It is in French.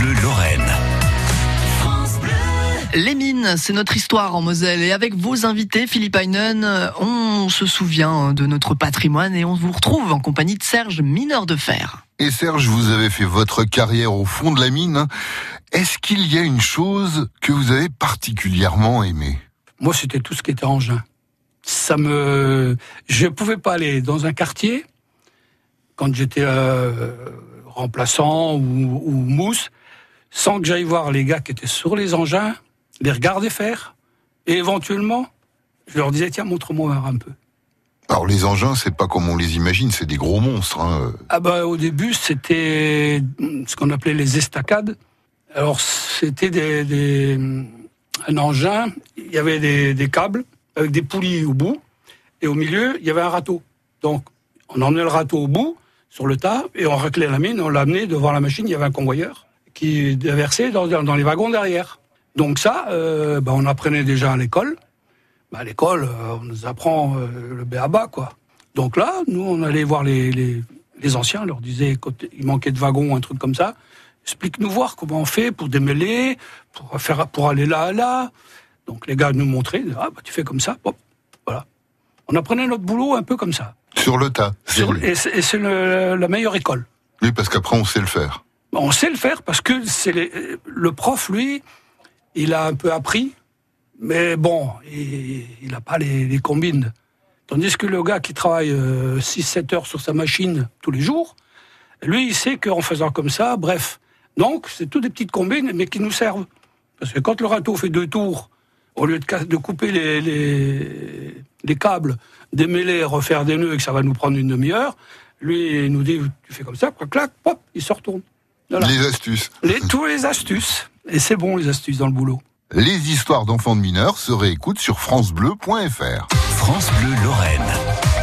Bleu Lorraine. Les mines, c'est notre histoire en Moselle. Et avec vos invités, Philippe Heinen, on se souvient de notre patrimoine et on vous retrouve en compagnie de Serge, mineur de fer. Et Serge, vous avez fait votre carrière au fond de la mine. Est-ce qu'il y a une chose que vous avez particulièrement aimée? Moi, c'était tout ce qui était engin. Ça me, je pouvais pas aller dans un quartier quand j'étais euh, remplaçant ou, ou mousse sans que j'aille voir les gars qui étaient sur les engins, les regarder faire, et éventuellement, je leur disais tiens montre-moi un peu. Alors les engins, c'est pas comme on les imagine, c'est des gros monstres. Hein. Ah bah au début c'était ce qu'on appelait les estacades. Alors c'était des, des, un engin, il y avait des, des, câbles avec des poulies au bout, et au milieu il y avait un râteau. Donc on emmenait le râteau au bout sur le tas et on raclait la mine, on l'amenait devant la machine, il y avait un convoyeur qui déversait dans, dans les wagons derrière. Donc ça, euh, bah on apprenait déjà à l'école. Bah à l'école, euh, on nous apprend euh, le béaba, quoi. Donc là, nous, on allait voir les, les, les anciens, on leur disait il manquait de wagons, un truc comme ça. Explique-nous voir comment on fait pour démêler, pour faire, pour aller là, là. Donc les gars nous montraient, ah bah tu fais comme ça, hop, voilà. On apprenait notre boulot un peu comme ça. Sur le tas. Sur, et c'est la meilleure école. Oui, parce qu'après on sait le faire. On sait le faire parce que c'est le prof, lui, il a un peu appris, mais bon, il n'a pas les, combines. Tandis que le gars qui travaille 6-7 heures sur sa machine tous les jours, lui, il sait qu'en faisant comme ça, bref. Donc, c'est toutes des petites combines, mais qui nous servent. Parce que quand le râteau fait deux tours, au lieu de, couper les, câbles, démêler, refaire des nœuds et que ça va nous prendre une demi-heure, lui, il nous dit, tu fais comme ça, clac, clac, pop, il se retourne. Voilà. Les astuces. Les, tous les astuces. Et c'est bon, les astuces dans le boulot. Les histoires d'enfants de mineurs se réécoutent sur FranceBleu.fr. France Bleu Lorraine.